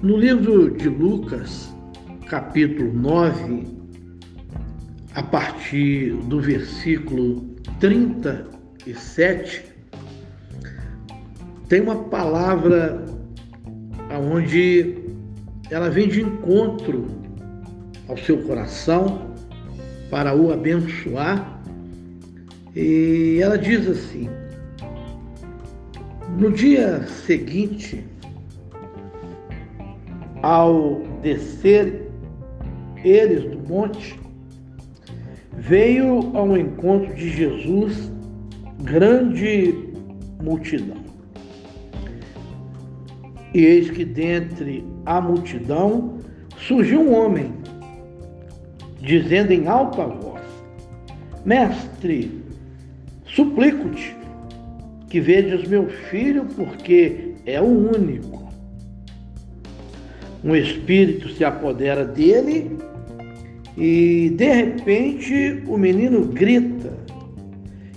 No livro de Lucas, capítulo 9, a partir do versículo 37, tem uma palavra onde ela vem de encontro ao seu coração para o abençoar. E ela diz assim: No dia seguinte, ao descer eles do monte, veio ao encontro de Jesus grande multidão. E eis que dentre a multidão surgiu um homem, dizendo em alta voz: Mestre, suplico-te que vejas meu filho, porque é o único. Um espírito se apodera dele e de repente o menino grita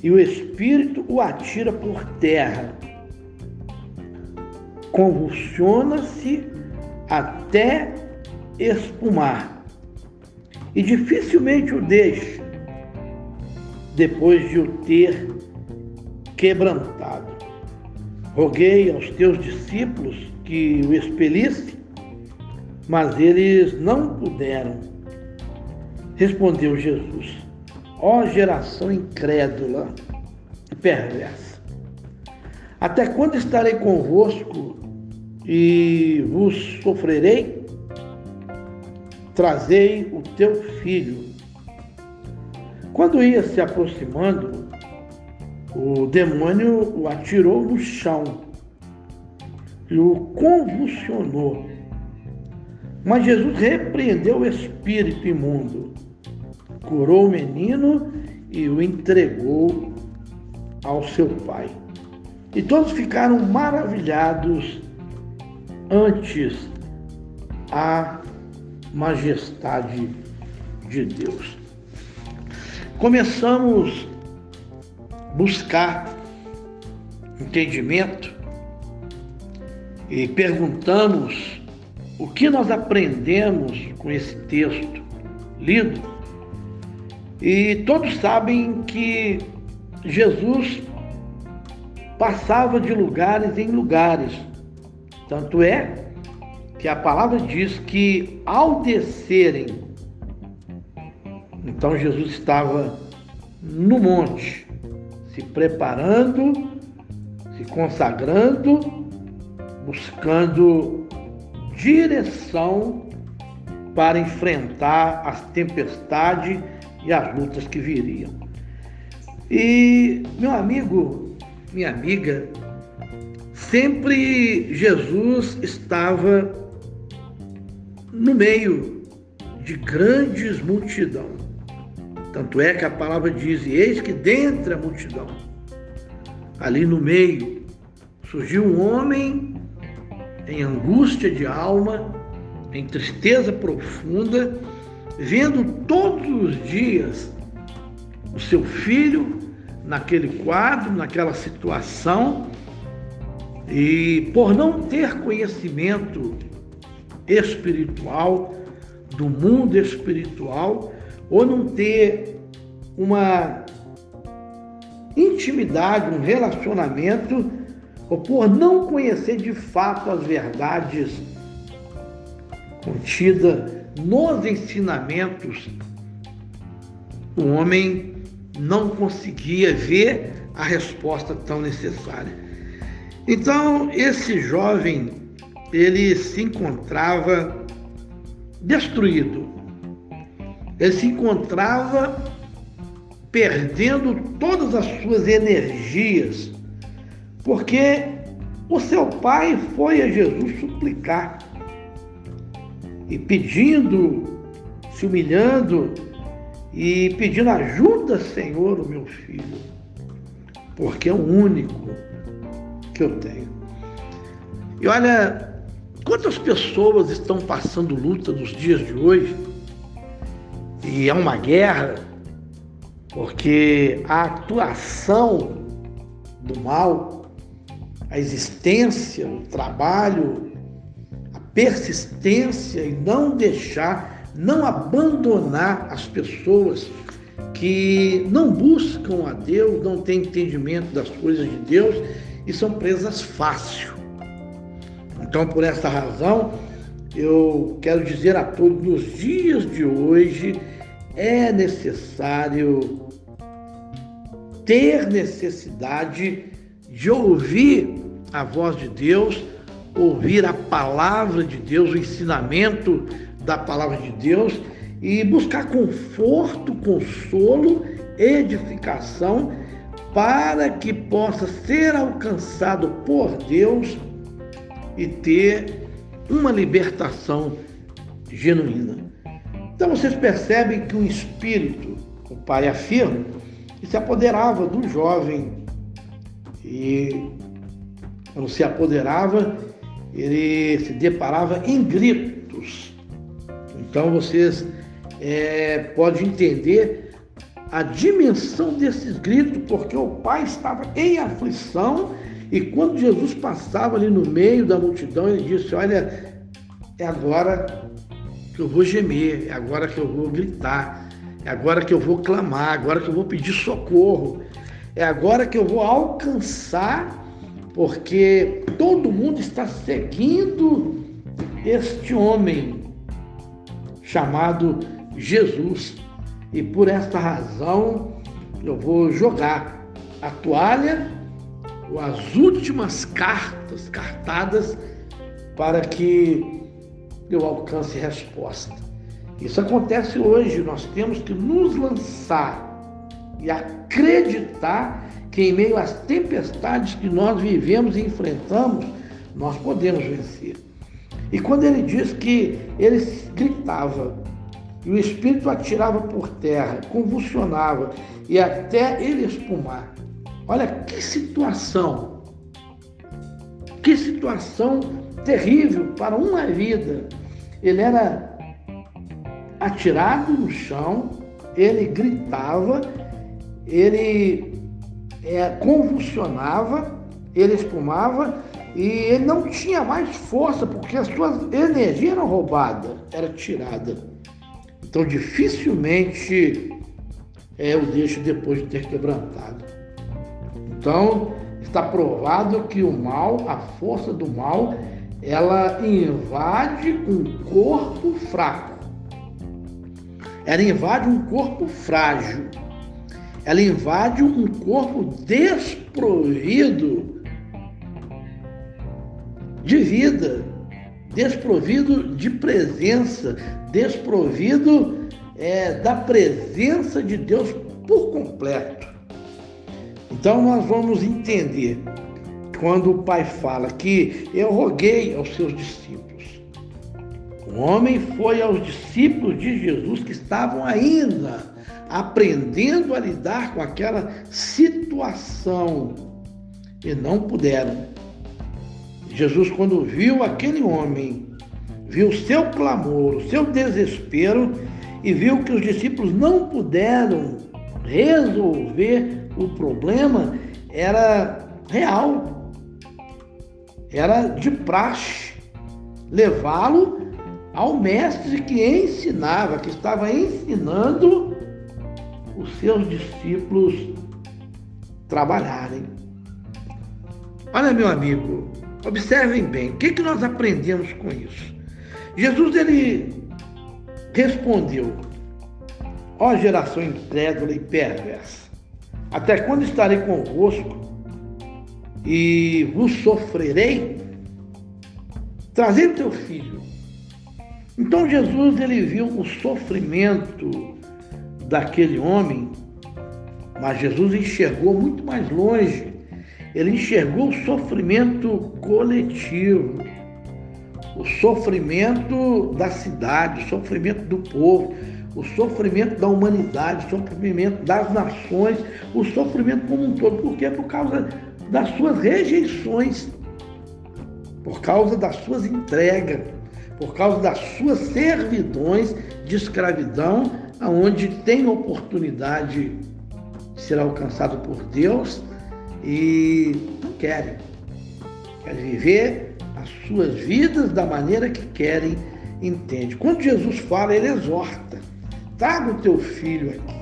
e o espírito o atira por terra convulsiona-se até espumar e dificilmente o deixa depois de o ter quebrantado. Roguei aos teus discípulos que o expelisse, mas eles não puderam. Respondeu Jesus: Ó geração incrédula e perversa, até quando estarei convosco e vos sofrerei? Trazei o teu filho. Quando ia se aproximando, o demônio o atirou no chão e o convulsionou. Mas Jesus repreendeu o espírito imundo, curou o menino e o entregou ao seu pai. E todos ficaram maravilhados antes a majestade de Deus. Começamos buscar entendimento e perguntamos o que nós aprendemos com esse texto lido. E todos sabem que Jesus passava de lugares em lugares. Tanto é que a palavra diz que ao descerem, então Jesus estava no monte, se preparando, se consagrando, buscando direção para enfrentar as tempestades e as lutas que viriam. E meu amigo, minha amiga, sempre Jesus estava no meio de grandes multidão. Tanto é que a palavra diz: Eis que dentre a multidão, ali no meio, surgiu um homem em angústia de alma, em tristeza profunda, vendo todos os dias o seu filho naquele quadro, naquela situação, e por não ter conhecimento espiritual, do mundo espiritual, ou não ter uma intimidade, um relacionamento, ou por não conhecer de fato as verdades contidas nos ensinamentos, o homem não conseguia ver a resposta tão necessária. Então, esse jovem, ele se encontrava destruído. Ele se encontrava perdendo todas as suas energias, porque o seu pai foi a Jesus suplicar e pedindo, se humilhando, e pedindo ajuda, Senhor, o meu filho, porque é o único que eu tenho. E olha, quantas pessoas estão passando luta nos dias de hoje, e é uma guerra, porque a atuação do mal, a existência, o trabalho, a persistência e não deixar, não abandonar as pessoas que não buscam a Deus, não têm entendimento das coisas de Deus e são presas fácil. Então, por essa razão, eu quero dizer a todos, nos dias de hoje é necessário ter necessidade de ouvir a voz de Deus, ouvir a palavra de Deus, o ensinamento da palavra de Deus e buscar conforto, consolo, edificação para que possa ser alcançado por Deus e ter uma libertação genuína. Então vocês percebem que o Espírito, o Pai afirma, se apoderava do jovem e quando se apoderava, ele se deparava em gritos. Então vocês é, podem entender a dimensão desses gritos, porque o pai estava em aflição e quando Jesus passava ali no meio da multidão, ele disse: Olha, é agora que eu vou gemer, é agora que eu vou gritar, é agora que eu vou clamar, é agora que eu vou pedir socorro, é agora que eu vou alcançar, porque todo mundo está seguindo este homem chamado Jesus. E por esta razão eu vou jogar a toalha as últimas cartas cartadas para que eu alcance resposta. Isso acontece hoje, nós temos que nos lançar e acreditar que em meio às tempestades que nós vivemos e enfrentamos, nós podemos vencer. E quando ele diz que ele gritava e o espírito atirava por terra, convulsionava e até ele espumar, Olha que situação, que situação terrível para uma vida. Ele era atirado no chão, ele gritava, ele é, convulsionava, ele espumava e ele não tinha mais força porque as suas energias eram roubadas, era tirada. Então dificilmente é, eu deixo depois de ter quebrantado. Então, está provado que o mal, a força do mal, ela invade um corpo fraco. Ela invade um corpo frágil. Ela invade um corpo desprovido de vida, desprovido de presença, desprovido é, da presença de Deus por completo. Então nós vamos entender quando o Pai fala que eu roguei aos seus discípulos. O homem foi aos discípulos de Jesus que estavam ainda aprendendo a lidar com aquela situação e não puderam. Jesus, quando viu aquele homem, viu o seu clamor, o seu desespero e viu que os discípulos não puderam resolver o problema era real, era de praxe levá-lo ao mestre que ensinava, que estava ensinando os seus discípulos trabalharem. Olha, meu amigo, observem bem, o que, que nós aprendemos com isso? Jesus ele respondeu, ó geração incrédula e perversa, até quando estarei convosco e vos sofrerei? Trazei teu filho. Então Jesus ele viu o sofrimento daquele homem, mas Jesus enxergou muito mais longe. Ele enxergou o sofrimento coletivo, o sofrimento da cidade, o sofrimento do povo, o sofrimento da humanidade, o sofrimento das nações, o sofrimento como um todo. Por quê? Por causa das suas rejeições, por causa das suas entregas, por causa das suas servidões de escravidão, aonde tem oportunidade de ser alcançado por Deus e não querem. Querem viver as suas vidas da maneira que querem, entende. Quando Jesus fala, ele exorta: traga o teu filho aqui.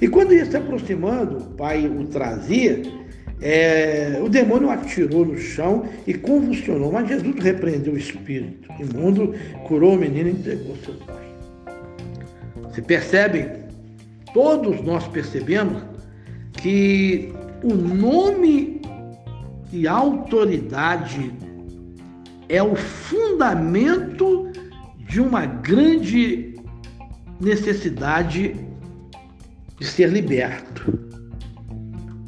E quando ia se aproximando, o pai o trazia, é, o demônio atirou no chão e convulsionou, mas Jesus repreendeu o espírito imundo, curou o menino e entregou seu pai. Se percebem? Todos nós percebemos que o nome e autoridade é o fundamento de uma grande necessidade de ser liberto.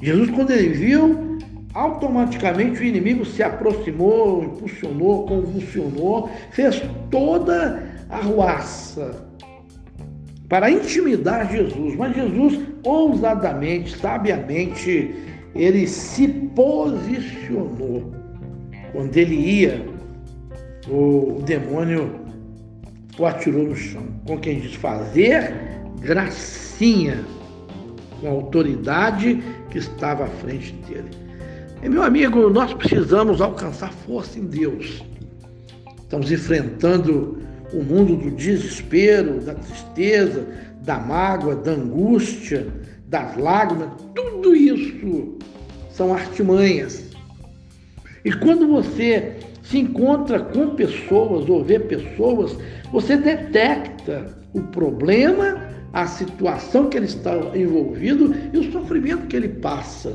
Jesus, quando ele viu, automaticamente o inimigo se aproximou, impulsionou, convulsionou, fez toda a ruaça para intimidar Jesus. Mas Jesus, ousadamente, sabiamente, ele se posicionou. Quando ele ia, o demônio o atirou no chão. Com quem diz fazer gracinha, com a autoridade que estava à frente dele. E, meu amigo, nós precisamos alcançar força em Deus. Estamos enfrentando o mundo do desespero, da tristeza, da mágoa, da angústia, das lágrimas, tudo isso são artimanhas. E quando você se encontra com pessoas ou vê pessoas, você detecta o problema, a situação que ele está envolvido e o sofrimento que ele passa.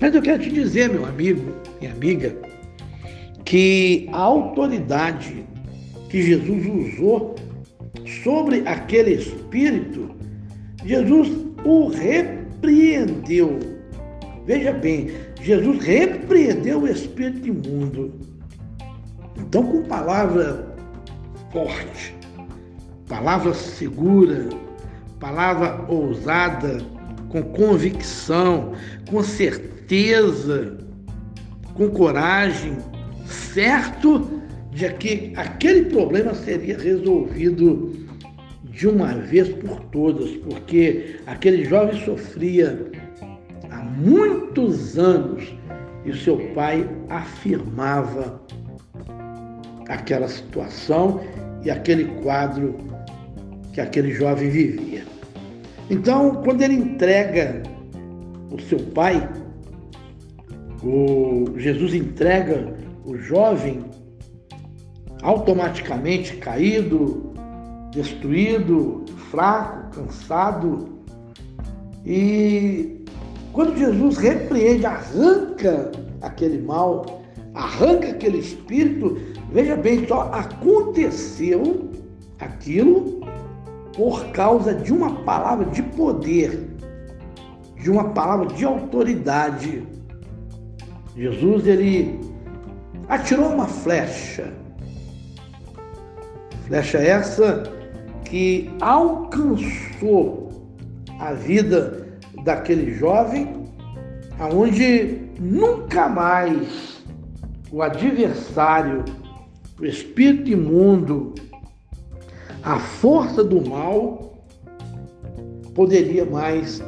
Mas eu quero te dizer, meu amigo e amiga, que a autoridade que Jesus usou sobre aquele espírito, Jesus o repreendeu. Veja bem, Jesus repreendeu o espírito imundo. Então, com palavra forte, palavra segura, palavra ousada, com convicção, com certeza, com coragem, certo de que aquele problema seria resolvido de uma vez por todas, porque aquele jovem sofria há muitos anos e seu pai afirmava aquela situação e aquele quadro que aquele jovem vivia. Então, quando ele entrega o seu pai, o Jesus entrega o jovem automaticamente caído, destruído, fraco, cansado. E quando Jesus repreende, arranca aquele mal, arranca aquele espírito, veja bem, só aconteceu aquilo por causa de uma palavra de poder, de uma palavra de autoridade. Jesus ele atirou uma flecha Flecha essa que alcançou a vida daquele jovem, aonde nunca mais o adversário, o espírito imundo, a força do mal poderia mais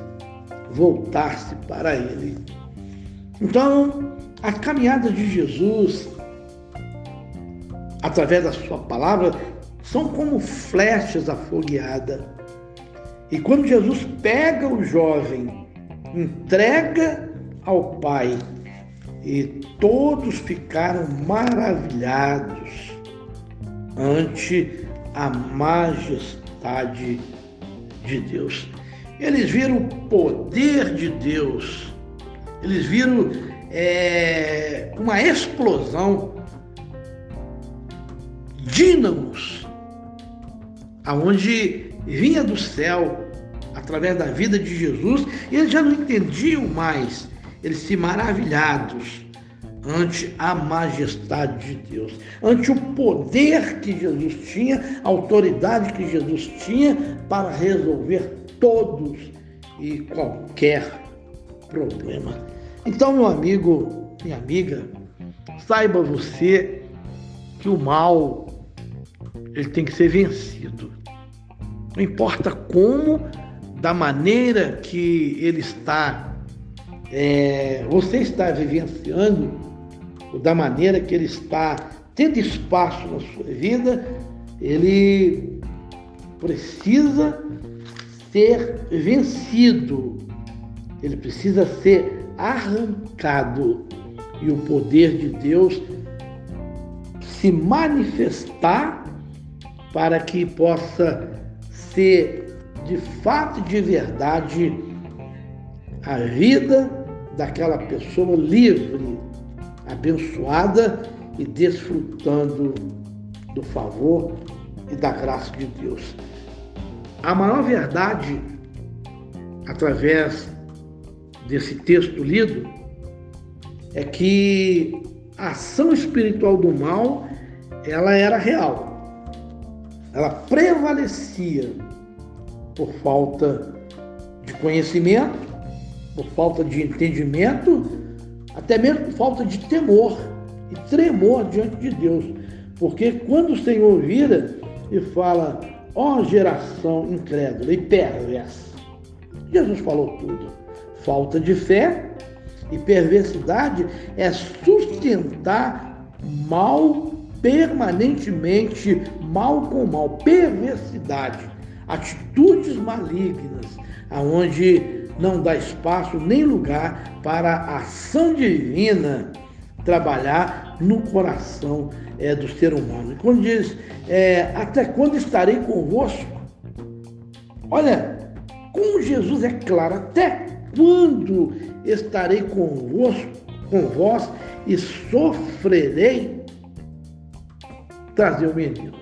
voltar-se para ele. Então, a caminhada de Jesus, através da sua palavra, são como flechas afogueadas. E quando Jesus pega o jovem, entrega ao Pai, e todos ficaram maravilhados ante a majestade de Deus. Eles viram o poder de Deus, eles viram é, uma explosão, dínamos aonde vinha do céu através da vida de Jesus, e eles já não entendiam mais, eles se maravilhados ante a majestade de Deus, ante o poder que Jesus tinha, a autoridade que Jesus tinha para resolver todos e qualquer problema. Então, meu amigo, minha amiga, saiba você que o mal ele tem que ser vencido. Não importa como, da maneira que ele está, é, você está vivenciando, ou da maneira que ele está tendo espaço na sua vida, ele precisa ser vencido, ele precisa ser arrancado e o poder de Deus se manifestar para que possa ser de fato e de verdade a vida daquela pessoa livre, abençoada e desfrutando do favor e da graça de Deus. A maior verdade, através desse texto lido, é que a ação espiritual do mal, ela era real. Ela prevalecia por falta de conhecimento, por falta de entendimento, até mesmo por falta de temor e tremor diante de Deus. Porque quando o Senhor vira e fala, ó oh, geração incrédula e perversa, Jesus falou tudo. Falta de fé e perversidade é sustentar mal permanentemente, mal com mal, perversidade, atitudes malignas, aonde não dá espaço nem lugar para a ação divina trabalhar no coração é, do ser humano. E quando diz, é, até quando estarei convosco? Olha, com Jesus é claro, até quando estarei convosco, com vós e sofrerei trazer o menino.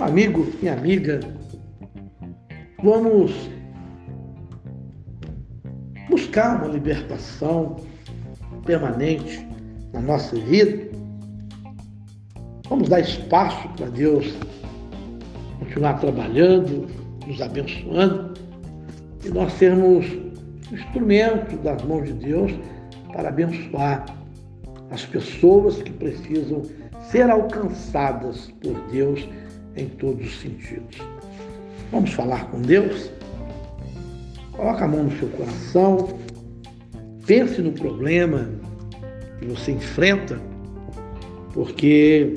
Amigo e amiga, vamos buscar uma libertação permanente na nossa vida. Vamos dar espaço para Deus continuar trabalhando, nos abençoando e nós sermos instrumento das mãos de Deus para abençoar as pessoas que precisam ser alcançadas por Deus em todos os sentidos. Vamos falar com Deus? Coloca a mão no seu coração, pense no problema que você enfrenta, porque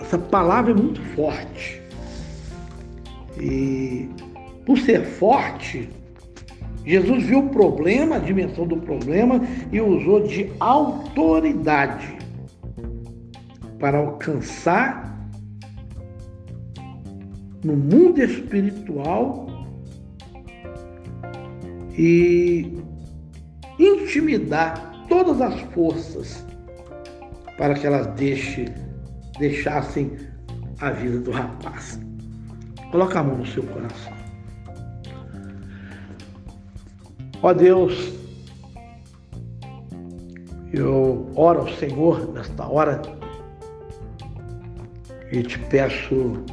essa palavra é muito forte. E por ser forte, Jesus viu o problema, a dimensão do problema, e usou de autoridade para alcançar no mundo espiritual e intimidar todas as forças para que elas deixe, deixassem a vida do rapaz. Coloca a mão no seu coração. Ó Deus, eu oro ao Senhor nesta hora e te peço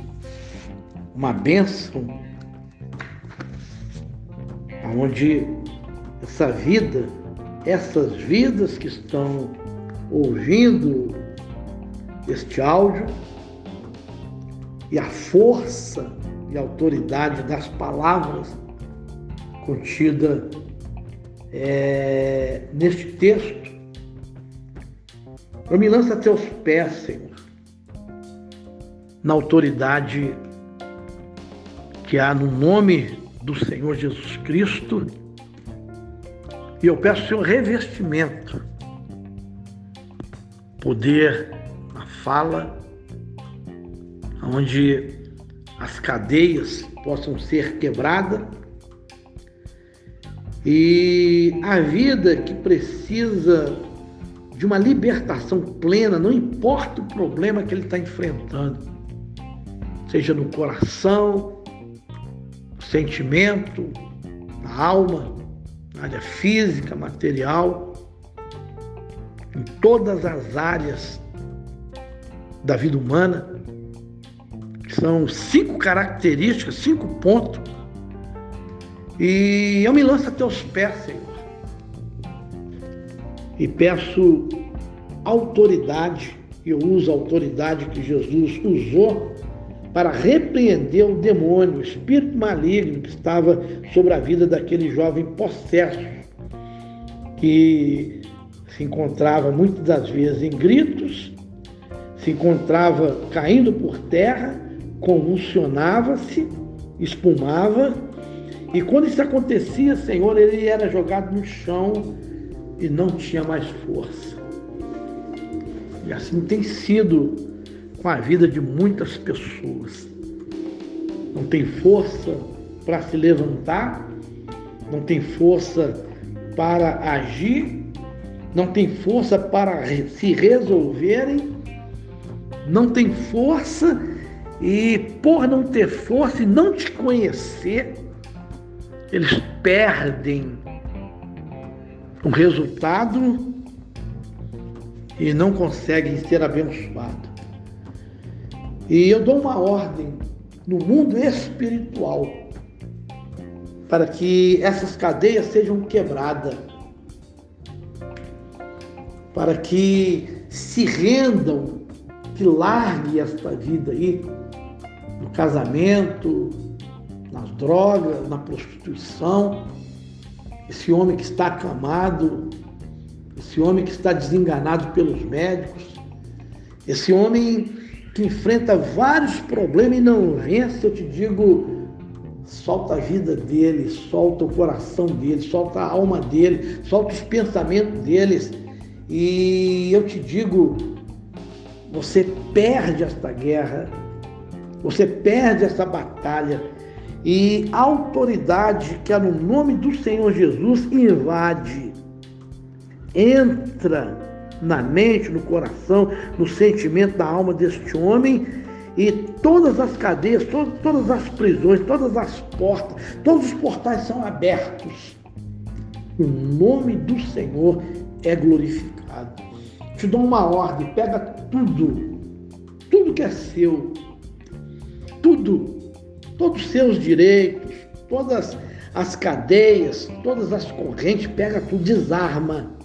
uma bênção onde essa vida, essas vidas que estão ouvindo este áudio e a força e autoridade das palavras contida é, neste texto, eu me lanço a teus pés, Senhor, na autoridade que há no nome do Senhor Jesus Cristo. E eu peço, Senhor, revestimento, poder na fala, onde as cadeias possam ser quebradas e a vida que precisa de uma libertação plena, não importa o problema que ele está enfrentando, seja no coração, sentimento, na alma, na área física, material, em todas as áreas da vida humana. São cinco características, cinco pontos. E eu me lanço a teus pés, Senhor. E peço autoridade, eu uso a autoridade que Jesus usou para repreender o demônio, o espírito maligno que estava sobre a vida daquele jovem possesso, que se encontrava muitas das vezes em gritos, se encontrava caindo por terra, convulsionava-se, espumava, e quando isso acontecia, Senhor, ele era jogado no chão e não tinha mais força. E assim tem sido com a vida de muitas pessoas. Não tem força para se levantar, não tem força para agir, não tem força para se resolverem, não tem força e por não ter força e não te conhecer, eles perdem o resultado e não conseguem ser abençoados. E eu dou uma ordem no mundo espiritual para que essas cadeias sejam quebradas, para que se rendam, que largue esta vida aí, no casamento, nas drogas, na prostituição, esse homem que está acamado, esse homem que está desenganado pelos médicos, esse homem enfrenta vários problemas e não vence, eu te digo, solta a vida dele, solta o coração dele, solta a alma dele, solta os pensamentos deles. E eu te digo, você perde esta guerra, você perde essa batalha. E a autoridade que é no nome do Senhor Jesus invade, entra na mente, no coração, no sentimento da alma deste homem e todas as cadeias, todas, todas as prisões, todas as portas, todos os portais são abertos. O nome do Senhor é glorificado. Te dou uma ordem, pega tudo, tudo que é seu, tudo, todos os seus direitos, todas as cadeias, todas as correntes, pega tudo, desarma.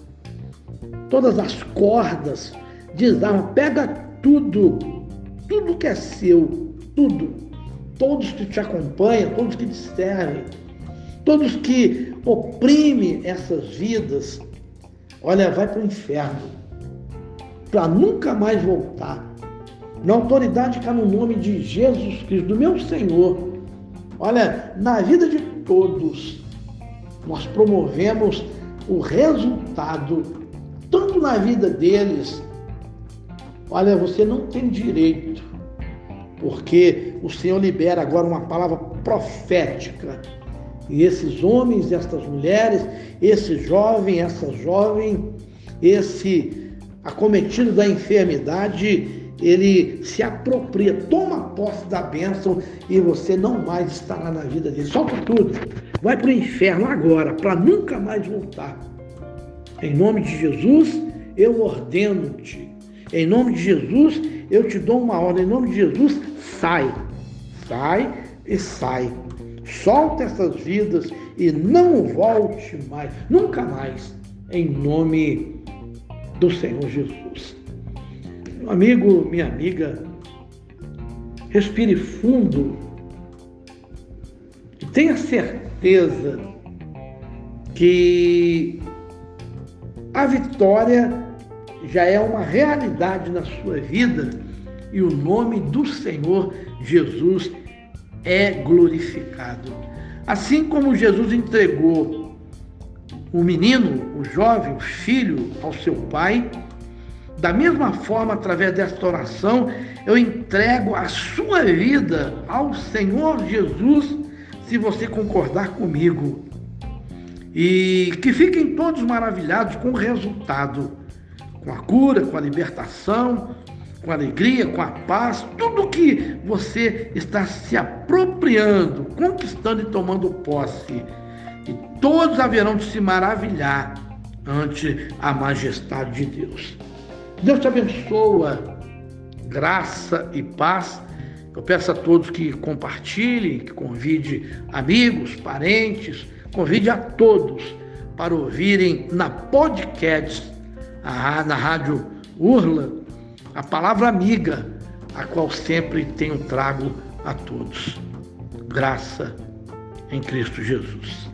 Todas as cordas, desarma, pega tudo, tudo que é seu, tudo. Todos que te acompanham, todos que te servem, todos que oprimem essas vidas, olha, vai para o inferno, para nunca mais voltar na autoridade que há no nome de Jesus Cristo, do meu Senhor. Olha, na vida de todos, nós promovemos o resultado, tanto na vida deles. Olha, você não tem direito, porque o Senhor libera agora uma palavra profética. E esses homens, essas mulheres, esse jovem, essa jovem, esse acometido da enfermidade, ele se apropria, toma posse da bênção e você não mais estará na vida dele. Solta tudo, vai para o inferno agora, para nunca mais voltar. Em nome de Jesus, eu ordeno-te. Em nome de Jesus, eu te dou uma ordem. Em nome de Jesus, sai. Sai e sai. Solta essas vidas e não volte mais, nunca mais, em nome do Senhor Jesus. Meu amigo, minha amiga, respire fundo e tenha certeza que a vitória já é uma realidade na sua vida e o nome do Senhor Jesus é glorificado. Assim como Jesus entregou o menino, o jovem, o filho ao seu pai, da mesma forma, através desta oração, eu entrego a sua vida ao Senhor Jesus, se você concordar comigo. E que fiquem todos maravilhados com o resultado, com a cura, com a libertação, com a alegria, com a paz, tudo que você está se apropriando, conquistando e tomando posse. E todos haverão de se maravilhar ante a majestade de Deus. Deus te abençoa, graça e paz. Eu peço a todos que compartilhem, que convide amigos, parentes, convide a todos para ouvirem na podcast, na rádio Urla, a palavra amiga, a qual sempre tenho trago a todos. Graça em Cristo Jesus.